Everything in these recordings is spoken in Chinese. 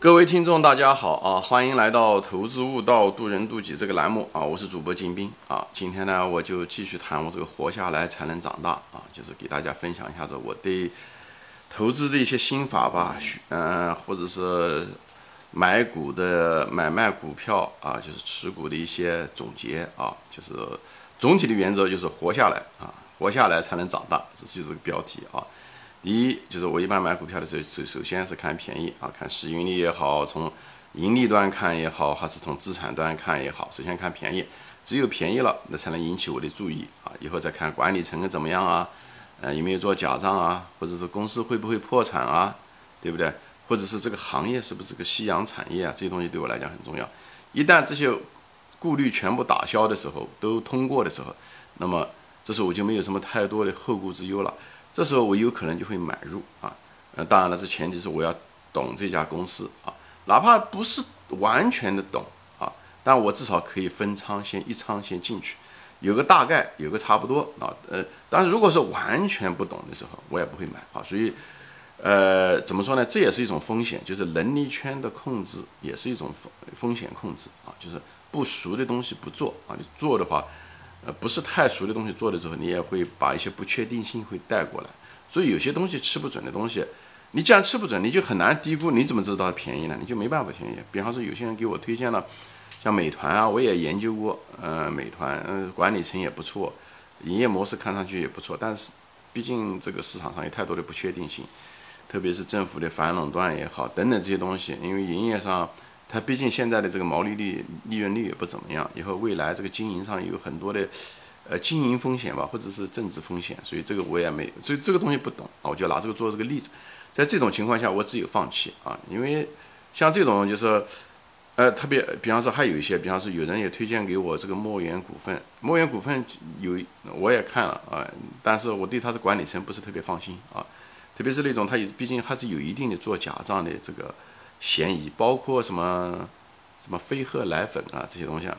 各位听众，大家好啊！欢迎来到《投资悟道，渡人渡己》这个栏目啊！我是主播金兵啊！今天呢，我就继续谈我这个活下来才能长大啊，就是给大家分享一下子我对投资的一些心法吧，嗯，或者是买股的买卖股票啊，就是持股的一些总结啊，就是总体的原则就是活下来啊，活下来才能长大，这就是个标题啊。第一就是我一般买股票的时候，首首先是看便宜啊，看市盈率也好，从盈利端看也好，还是从资产端看也好，首先看便宜，只有便宜了，那才能引起我的注意啊。以后再看管理层怎么样啊，呃，有没有做假账啊，或者是公司会不会破产啊，对不对？或者是这个行业是不是个夕阳产业啊？这些东西对我来讲很重要。一旦这些顾虑全部打消的时候，都通过的时候，那么这时候我就没有什么太多的后顾之忧了。这时候我有可能就会买入啊，呃，当然了，这前提是我要懂这家公司啊，哪怕不是完全的懂啊，但我至少可以分仓先一仓先进去，有个大概，有个差不多啊，呃，但是如果是完全不懂的时候，我也不会买啊，所以，呃，怎么说呢？这也是一种风险，就是能力圈的控制也是一种风风险控制啊，就是不熟的东西不做啊，你做的话。呃，不是太熟的东西做的时候，你也会把一些不确定性会带过来，所以有些东西吃不准的东西，你既然吃不准，你就很难低估。你怎么知道便宜呢？你就没办法便宜。比方说，有些人给我推荐了，像美团啊，我也研究过，呃，美团，嗯，管理层也不错，营业模式看上去也不错，但是毕竟这个市场上有太多的不确定性，特别是政府的反垄断也好，等等这些东西，因为营业上。它毕竟现在的这个毛利率、利润率也不怎么样，以后未来这个经营上有很多的，呃，经营风险吧，或者是政治风险，所以这个我也没，所以这个东西不懂啊，我就拿这个做这个例子。在这种情况下，我只有放弃啊，因为像这种就是，呃，特别，比方说还有一些，比方说有人也推荐给我这个墨源股份，墨源股份有我也看了啊，但是我对它的管理层不是特别放心啊，特别是那种它有，毕竟还是有一定的做假账的这个。嫌疑包括什么什么飞鹤奶粉啊这些东西啊，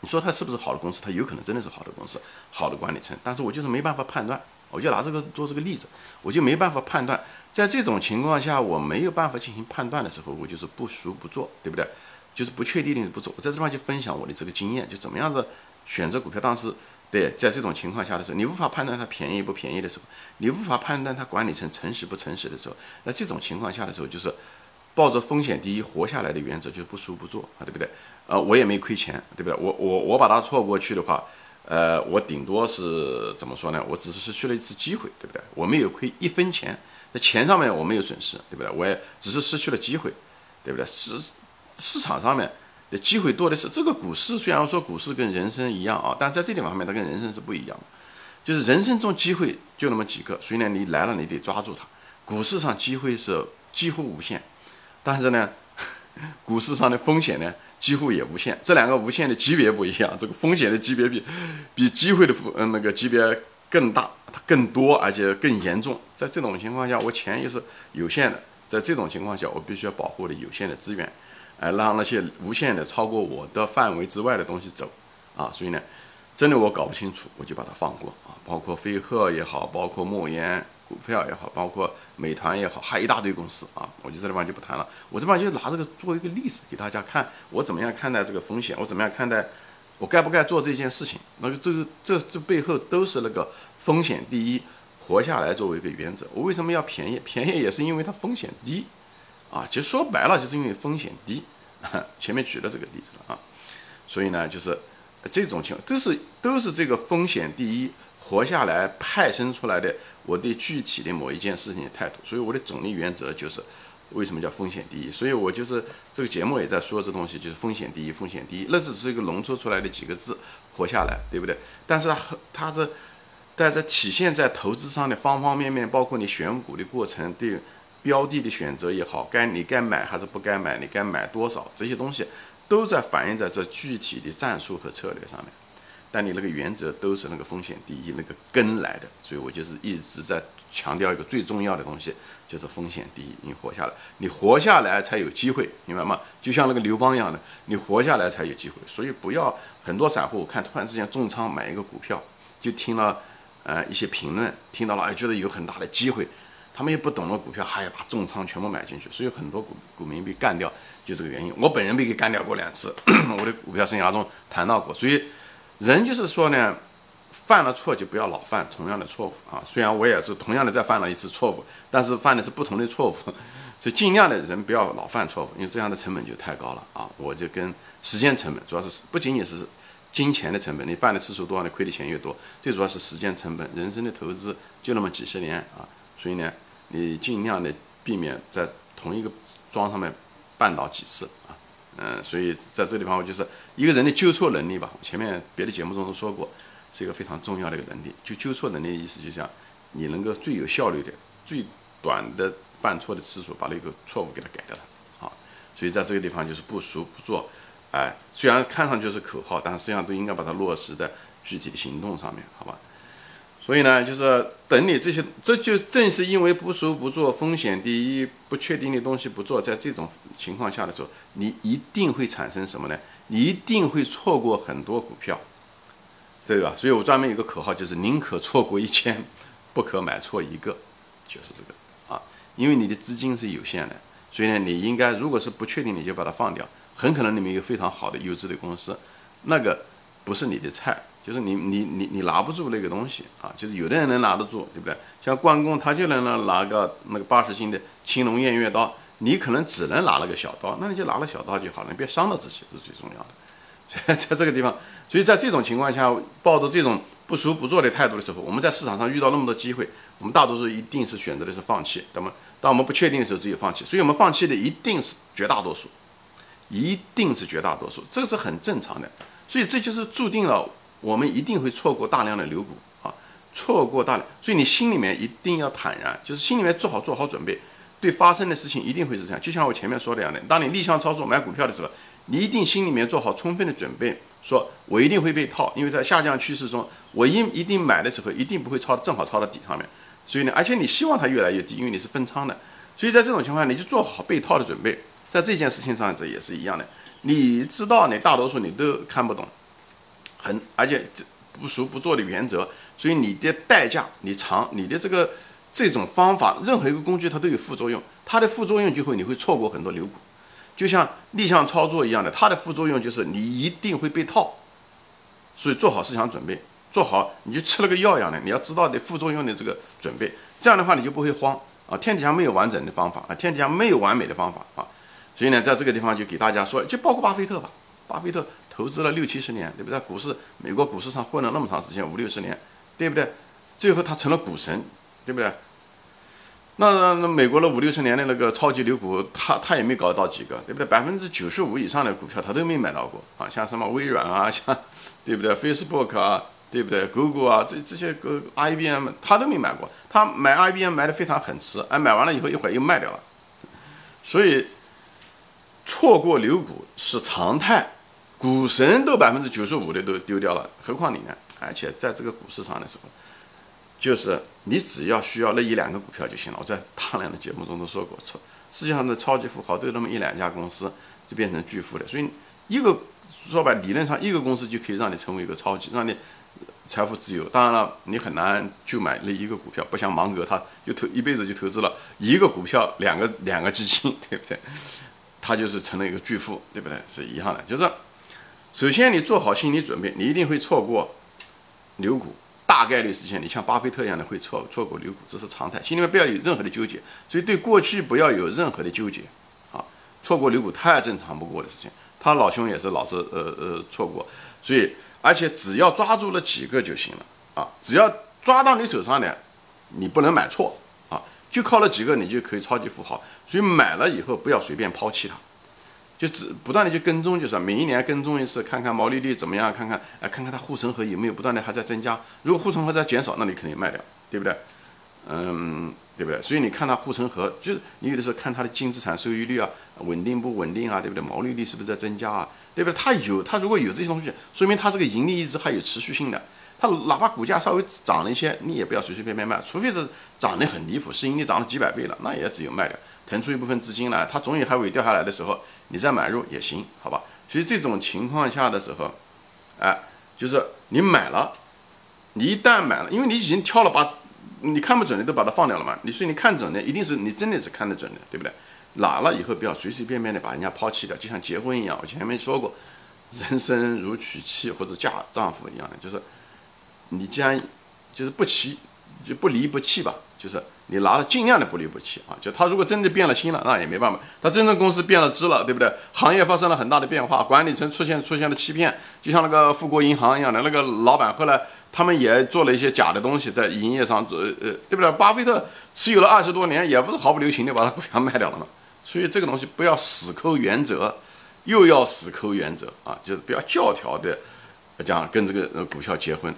你说它是不是好的公司？它有可能真的是好的公司，好的管理层，但是我就是没办法判断。我就拿这个做这个例子，我就没办法判断。在这种情况下，我没有办法进行判断的时候，我就是不熟不做，对不对？就是不确定的不做。我在这地方就分享我的这个经验，就怎么样子选择股票。当时对，在这种情况下的时候，你无法判断它便宜不便宜的时候，你无法判断它管理层诚实不诚实的时候，那这种情况下的时候，就是。抱着风险第一活下来的原则，就是不输不做啊，对不对？呃，我也没亏钱，对不对？我我我把它错过去的话，呃，我顶多是怎么说呢？我只是失去了一次机会，对不对？我没有亏一分钱，在钱上面我没有损失，对不对？我也只是失去了机会，对不对？市市场上面的机会多的是。这个股市虽然说股市跟人生一样啊，但在这点方面它跟人生是不一样的，就是人生中机会就那么几个，所以呢，你来了你得抓住它。股市上机会是几乎无限。但是呢，股市上的风险呢几乎也无限，这两个无限的级别不一样，这个风险的级别比比机会的嗯那个级别更大，它更多而且更严重。在这种情况下，我钱又是有限的，在这种情况下，我必须要保护的有限的资源，哎，让那些无限的超过我的范围之外的东西走啊。所以呢，真的我搞不清楚，我就把它放过啊，包括飞鹤也好，包括莫言。股票也好，包括美团也好，还一大堆公司啊，我就这地方就不谈了。我这方就拿这个做一个例子给大家看，我怎么样看待这个风险，我怎么样看待，我该不该做这件事情？那个这个这这背后都是那个风险第一，活下来作为一个原则。我为什么要便宜？便宜也是因为它风险低啊。其实说白了就是因为风险低。前面举了这个例子了啊，所以呢，就是这种情况都是都是这个风险第一。活下来派生出来的我对具体的某一件事情的态度，所以我的总的原则就是为什么叫风险第一？所以我就是这个节目也在说这东西，就是风险第一，风险第一，那只是一个浓缩出来的几个字，活下来，对不对？但是它它这但是体现在投资上的方方面面，包括你选股的过程，对标的的选择也好，该你该买还是不该买，你该买多少，这些东西都在反映在这具体的战术和策略上面。但你那个原则都是那个风险第一那个根来的，所以我就是一直在强调一个最重要的东西，就是风险第一。你活下来，你活下来才有机会，明白吗？就像那个刘邦一样的，你活下来才有机会。所以不要很多散户看突然之间重仓买一个股票，就听了呃一些评论，听到了哎觉得有很大的机会，他们也不懂了股票，还要把重仓全部买进去，所以很多股股民被干掉，就这个原因。我本人被给干掉过两次，我的股票生涯中谈到过。所以人就是说呢，犯了错就不要老犯同样的错误啊。虽然我也是同样的再犯了一次错误，但是犯的是不同的错误，所以尽量的人不要老犯错误，因为这样的成本就太高了啊。我就跟时间成本，主要是不仅仅是金钱的成本，你犯的次数多，你亏的钱越多，最主要是时间成本。人生的投资就那么几十年啊。所以呢，你尽量的避免在同一个桩上面绊倒几次，嗯，所以在这个地方，我就是一个人的纠错能力吧。前面别的节目中都说过，是一个非常重要的一个能力。就纠错能力的意思，就像你能够最有效率的、最短的犯错的次数，把那个错误给它改掉了啊。所以在这个地方就是不熟不做，哎，虽然看上去是口号，但实际上都应该把它落实在具体的行动上面，好吧？所以呢，就是等你这些，这就正是因为不熟不做，风险第一，不确定的东西不做，在这种情况下的时候，你一定会产生什么呢？你一定会错过很多股票，对吧？所以我专门有个口号，就是宁可错过一千，不可买错一个，就是这个啊。因为你的资金是有限的，所以呢，你应该如果是不确定，你就把它放掉。很可能你们有非常好的优质的公司，那个不是你的菜。就是你你你你拿不住那个东西啊，就是有的人能拿得住，对不对？像关公他就能呢拿个那个八十斤的青龙偃月刀，你可能只能拿了个小刀，那你就拿了小刀就好了，你别伤到自己是最重要的。所以在这个地方，所以在这种情况下，抱着这种不熟不做的态度的时候，我们在市场上遇到那么多机会，我们大多数一定是选择的是放弃。那么当我们不确定的时候，只有放弃。所以我们放弃的一定是绝大多数，一定是绝大多数，这个是很正常的。所以这就是注定了。我们一定会错过大量的牛股啊，错过大量，所以你心里面一定要坦然，就是心里面做好做好准备，对发生的事情一定会是这样。就像我前面说的样的，当你逆向操作买股票的时候，你一定心里面做好充分的准备，说我一定会被套，因为在下降趋势中，我一一定买的时候一定不会抄，正好抄到底上面。所以呢，而且你希望它越来越低，因为你是分仓的，所以在这种情况下，你就做好被套的准备。在这件事情上，这也是一样的，你知道，你大多数你都看不懂。很，而且这不熟不做的原则，所以你的代价，你长，你的这个这种方法，任何一个工具它都有副作用，它的副作用就会你会错过很多牛股，就像逆向操作一样的，它的副作用就是你一定会被套，所以做好思想准备，做好你就吃了个药一样的，你要知道的副作用的这个准备，这样的话你就不会慌啊，天底下没有完整的方法啊，天底下没有完美的方法啊，所以呢，在这个地方就给大家说，就包括巴菲特吧，巴菲特。投资了六七十年，对不对？股市，美国股市上混了那么长时间，五六十年，对不对？最后他成了股神，对不对？那那美国的五六十年的那个超级牛股，他他也没搞到几个，对不对？百分之九十五以上的股票他都没买到过啊，像什么微软啊，像对不对？Facebook 啊，对不对？Google 啊，这这些个 IBM 他都没买过，他买 IBM 买的非常很迟，哎，买完了以后一会儿又卖掉了，所以错过牛股是常态。股神都百分之九十五的都丢掉了，何况你呢？而且在这个股市上的时候，就是你只要需要那一两个股票就行了。我在大量的节目中都说过，超世界上的超级富豪都有那么一两家公司就变成巨富的。所以一个说白，理论上一个公司就可以让你成为一个超级，让你财富自由。当然了，你很难就买那一个股票，不像芒格，他就投一辈子就投资了一个股票，两个两个基金，对不对？他就是成了一个巨富，对不对？是一样的，就是。首先，你做好心理准备，你一定会错过牛股，大概率事件。你像巴菲特一样的会错错过牛股，这是常态。心里面不要有任何的纠结，所以对过去不要有任何的纠结啊！错过牛股太正常不过的事情。他老兄也是老是呃呃错过，所以而且只要抓住了几个就行了啊！只要抓到你手上的，你不能买错啊！就靠了几个，你就可以超级富豪。所以买了以后不要随便抛弃它。就只不断的去跟踪，就是每一年跟踪一次，看看毛利率怎么样，看看哎，看看它护城河有没有不断的还在增加。如果护城河在减少，那你肯定卖掉，对不对？嗯，对不对？所以你看它护城河，就是你有的时候看它的净资产收益率啊，稳定不稳定啊，对不对？毛利率是不是在增加啊？对不对？它有，它如果有这些东西，说明它这个盈利一直还有持续性的。它哪怕股价稍微涨了一些，你也不要随随便便卖，除非是涨得很离谱，市盈率涨了几百倍了，那也只有卖掉。腾出一部分资金来，它总有还会掉下来的时候，你再买入也行，好吧？所以这种情况下的时候，哎，就是你买了，你一旦买了，因为你已经挑了把你看不准的都把它放掉了嘛。你所以你看准的一定是你真的是看得准的，对不对？拿了以后不要随随便便的把人家抛弃掉，就像结婚一样。我前面说过，人生如娶妻或者嫁丈夫一样的，就是你既然就是不弃，就不离不弃吧，就是你拿了尽量的不离不弃啊。就他如果真的变了心了，那也没办法。他真正公司变了质了，对不对？行业发生了很大的变化，管理层出现出现了欺骗，就像那个富国银行一样的那个老板，后来他们也做了一些假的东西在营业上，做呃，对不对？巴菲特持有了二十多年，也不是毫不留情的把他股票卖掉了嘛。所以这个东西不要死抠原则，又要死抠原则啊，就是不要教条的讲跟这个股票结婚，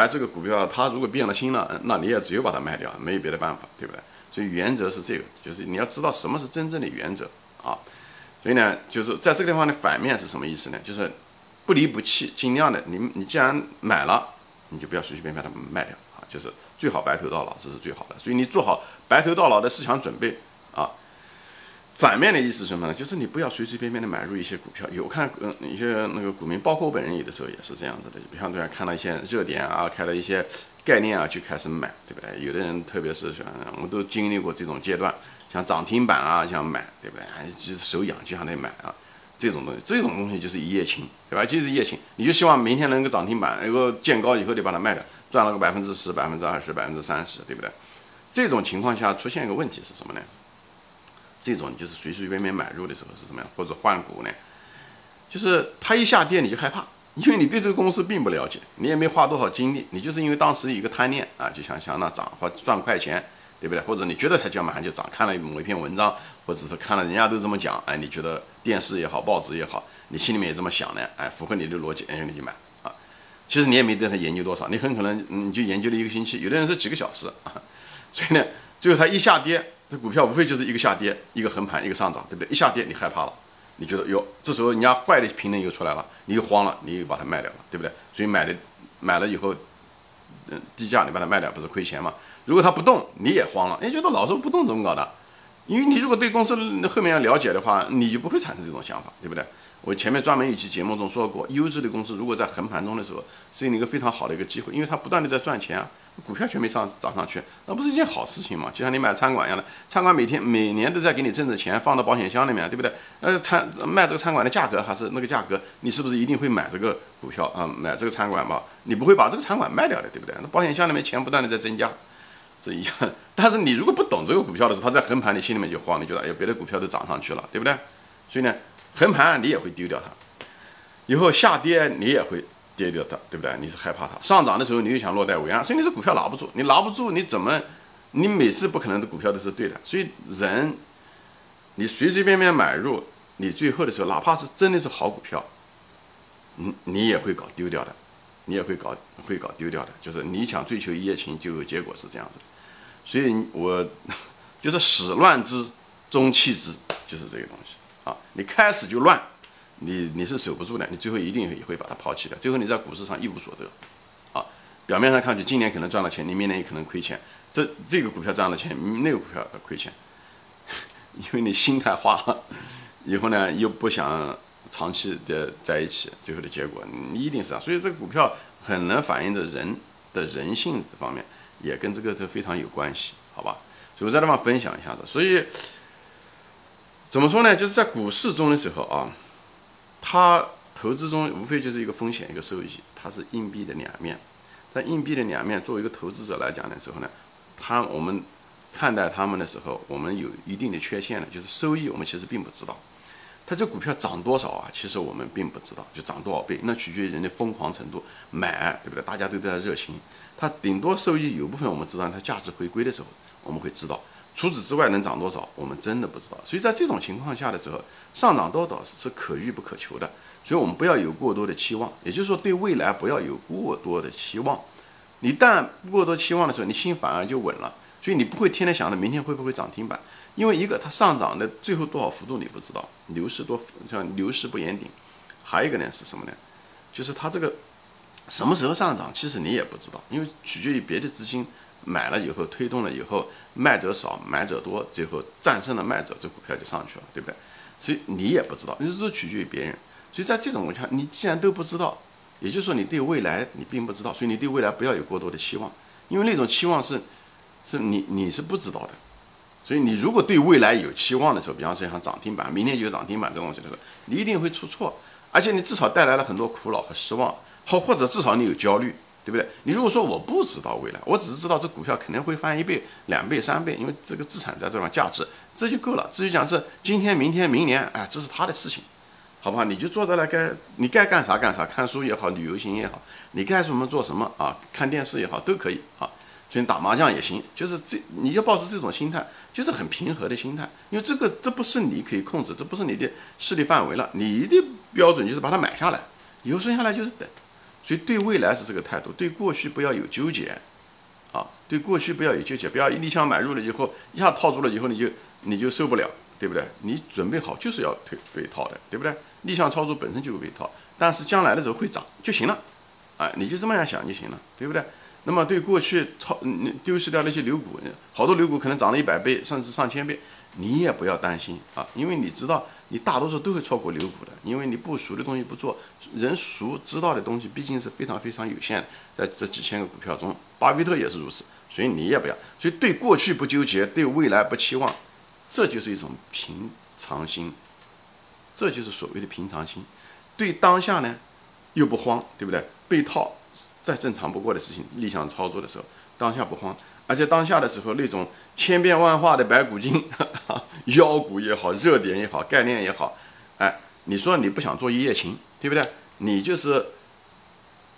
而这个股票它如果变了心了，那你也只有把它卖掉，没有别的办法，对不对？所以原则是这个，就是你要知道什么是真正的原则啊。所以呢，就是在这个地方的反面是什么意思呢？就是不离不弃，尽量的，你你既然买了，你就不要随随便便的卖掉啊，就是最好白头到老，这是最好的。所以你做好白头到老的思想准备。反面的意思是什么呢？就是你不要随随便便的买入一些股票。有看嗯一些那个股民，包括我本人有的时候也是这样子的。比方说看到一些热点啊，看到一些概念啊，就开始买，对不对？有的人特别是像我们都经历过这种阶段，像涨停板啊，想买，对不对？还就是手痒就想得买啊，这种东西，这种东西就是一夜情，对吧？就是一夜情，你就希望明天能够涨停板，能够见高以后就把它卖掉，赚了个百分之十、百分之二十、百分之三十，对不对？这种情况下出现一个问题是什么呢？这种就是随随便便买入的时候是什么样，或者换股呢？就是它一下跌你就害怕，因为你对这个公司并不了解，你也没花多少精力，你就是因为当时一个贪念啊，就想想那涨或赚快钱，对不对？或者你觉得它就要马上就涨，看了某一篇文章，或者是看了人家都这么讲，哎，你觉得电视也好，报纸也好，你心里面也这么想呢？哎，符合你的逻辑，哎，你就买啊。其实你也没对它研究多少，你很可能你就研究了一个星期，有的人是几个小时啊。所以呢，最后它一下跌。这股票无非就是一个下跌，一个横盘，一个上涨，对不对？一下跌你害怕了，你觉得哟，这时候人家坏的评论又出来了，你又慌了，你又把它卖掉了，对不对？所以买的买了以后，嗯，低价你把它卖掉，不是亏钱吗？如果它不动，你也慌了，你觉得老是不动怎么搞的？因为你如果对公司后面要了解的话，你就不会产生这种想法，对不对？我前面专门一期节目中说过，优质的公司如果在横盘中的时候，是一个非常好的一个机会，因为它不断的在赚钱啊。股票却没上涨上去，那不是一件好事情吗？就像你买餐馆一样的，餐馆每天每年都在给你挣着钱，放到保险箱里面，对不对？呃，餐卖这个餐馆的价格还是那个价格，你是不是一定会买这个股票啊？买这个餐馆吧，你不会把这个餐馆卖掉的，对不对？那保险箱里面钱不断的在增加，这一样。但是你如果不懂这个股票的时候，它在横盘，你心里面就慌，你觉得哎，别的股票都涨上去了，对不对？所以呢，横盘你也会丢掉它，以后下跌你也会。跌掉它，对不对？你是害怕它上涨的时候，你又想落袋为安，所以你这股票拿不住，你拿不住，你怎么？你每次不可能的股票都是对的，所以人，你随随便便买入，你最后的时候，哪怕是真的是好股票，你你也会搞丢掉的，你也会搞会搞丢掉的，就是你想追求一夜情，就有结果是这样子的，所以我 就是始乱之，终弃之，就是这个东西啊，你开始就乱。你你是守不住的，你最后一定也会把它抛弃的。最后你在股市上一无所得，啊，表面上看去今年可能赚了钱，你明年也可能亏钱。这这个股票赚了钱，那个股票亏钱，因为你心态化了，以后呢又不想长期的在一起，最后的结果你一定是这样。所以这个股票很能反映着人的人性这方面，也跟这个都非常有关系，好吧？所以我在这方分享一下子。所以怎么说呢？就是在股市中的时候啊。它投资中无非就是一个风险，一个收益，它是硬币的两面。在硬币的两面，作为一个投资者来讲的时候呢，它我们看待他们的时候，我们有一定的缺陷的，就是收益我们其实并不知道。它这股票涨多少啊？其实我们并不知道，就涨多少倍，那取决于人的疯狂程度，买对不对？大家都在热情，它顶多收益有部分我们知道，它价值回归的时候我们会知道。除此之外能涨多少，我们真的不知道。所以在这种情况下的时候，上涨多少是可遇不可求的。所以我们不要有过多的期望，也就是说对未来不要有过多的期望。你但过多期望的时候，你心反而就稳了。所以你不会天天想着明天会不会涨停板，因为一个它上涨的最后多少幅度你不知道，牛市多像牛市不言顶。还有一个呢是什么呢？就是它这个什么时候上涨，其实你也不知道，因为取决于别的资金。买了以后推动了以后，卖者少，买者多，最后战胜了卖者，这股票就上去了，对不对？所以你也不知道，你是取决于别人。所以在这种情况下，你既然都不知道，也就是说你对未来你并不知道，所以你对未来不要有过多的期望，因为那种期望是是你你是不知道的。所以你如果对未来有期望的时候，比方说像涨停板，明天就有涨停板这种东西的时候，你一定会出错，而且你至少带来了很多苦恼和失望，或或者至少你有焦虑，对不对？你如果说我不知道未来，我只是知道这股票肯定会翻一倍、两倍、三倍，因为这个资产在这方价值，这就够了。至于讲是今天、明天、明年，哎，这是他的事情，好不好？你就坐在那该你该干啥干啥，看书也好，旅游行也好，你该什么做什么啊，看电视也好，都可以啊。所以打麻将也行，就是这你要保持这种心态，就是很平和的心态，因为这个这不是你可以控制，这不是你的势力范围了。你的标准就是把它买下来，以后剩下来就是等。所以对未来是这个态度，对过去不要有纠结，啊，对过去不要有纠结，不要一立枪买入了以后一下套住了以后你就你就受不了，对不对？你准备好就是要退被套的，对不对？逆向操作本身就会被套，但是将来的时候会涨就行了，啊，你就这么样想就行了，对不对？那么对过去超你丢失掉那些牛股，好多牛股可能涨了一百倍甚至上千倍，你也不要担心啊，因为你知道你大多数都会错过牛股的，因为你不熟的东西不做，人熟知道的东西毕竟是非常非常有限的，在这几千个股票中，巴菲特也是如此，所以你也不要，所以对过去不纠结，对未来不期望，这就是一种平常心，这就是所谓的平常心，对当下呢又不慌，对不对？被套。再正常不过的事情，逆向操作的时候，当下不慌，而且当下的时候那种千变万化的白骨精，妖股也好，热点也好，概念也好，哎，你说你不想做一夜情，对不对？你就是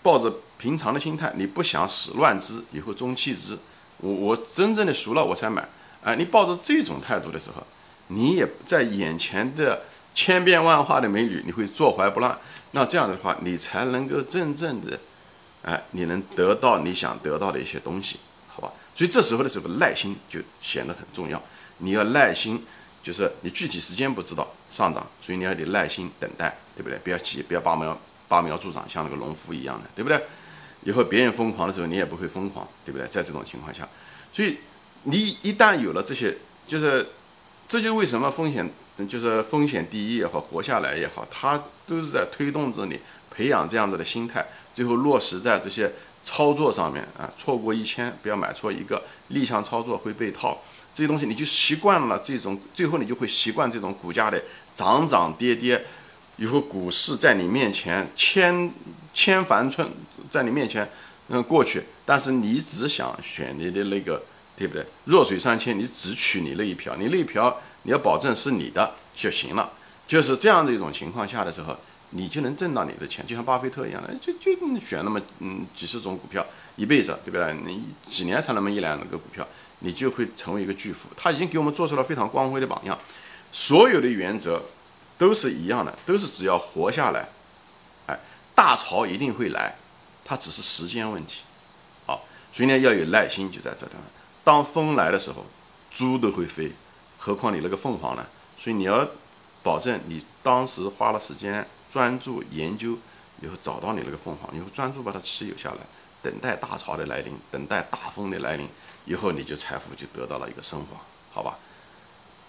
抱着平常的心态，你不想始乱之，以后终弃之，我我真正的熟了我才买，哎，你抱着这种态度的时候，你也在眼前的千变万化的美女，你会坐怀不乱，那这样的话，你才能够真正的。哎，你能得到你想得到的一些东西，好吧？所以这时候的这个，耐心就显得很重要。你要耐心，就是你具体时间不知道上涨，所以你要得耐心等待，对不对？不要急，不要拔苗拔苗助长，像那个农夫一样的，对不对？以后别人疯狂的时候，你也不会疯狂，对不对？在这种情况下，所以你一旦有了这些，就是这就是为什么风险就是风险第一也好，活下来也好，它都是在推动着你。培养这样子的心态，最后落实在这些操作上面啊！错过一千，不要买错一个，逆向操作会被套，这些东西你就习惯了这种，最后你就会习惯这种股价的涨涨跌跌，以后股市在你面前千千帆寸在你面前嗯过去，但是你只想选你的那个，对不对？弱水三千，你只取你那一瓢，你那一瓢你要保证是你的就行了，就是这样的一种情况下的时候。你就能挣到你的钱，就像巴菲特一样的，就就选那么嗯几十种股票，一辈子，对不对？你几年才那么一两个股票，你就会成为一个巨富。他已经给我们做出了非常光辉的榜样。所有的原则都是一样的，都是只要活下来，哎，大潮一定会来，它只是时间问题。好，所以呢要有耐心，就在这地方。当风来的时候，猪都会飞，何况你那个凤凰呢？所以你要保证你当时花了时间。专注研究以后，找到你那个凤凰以后，专注把它持有下来，等待大潮的来临，等待大风的来临，以后你就财富就得到了一个升华，好吧？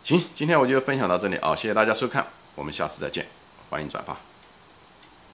行，今天我就分享到这里啊，谢谢大家收看，我们下次再见，欢迎转发。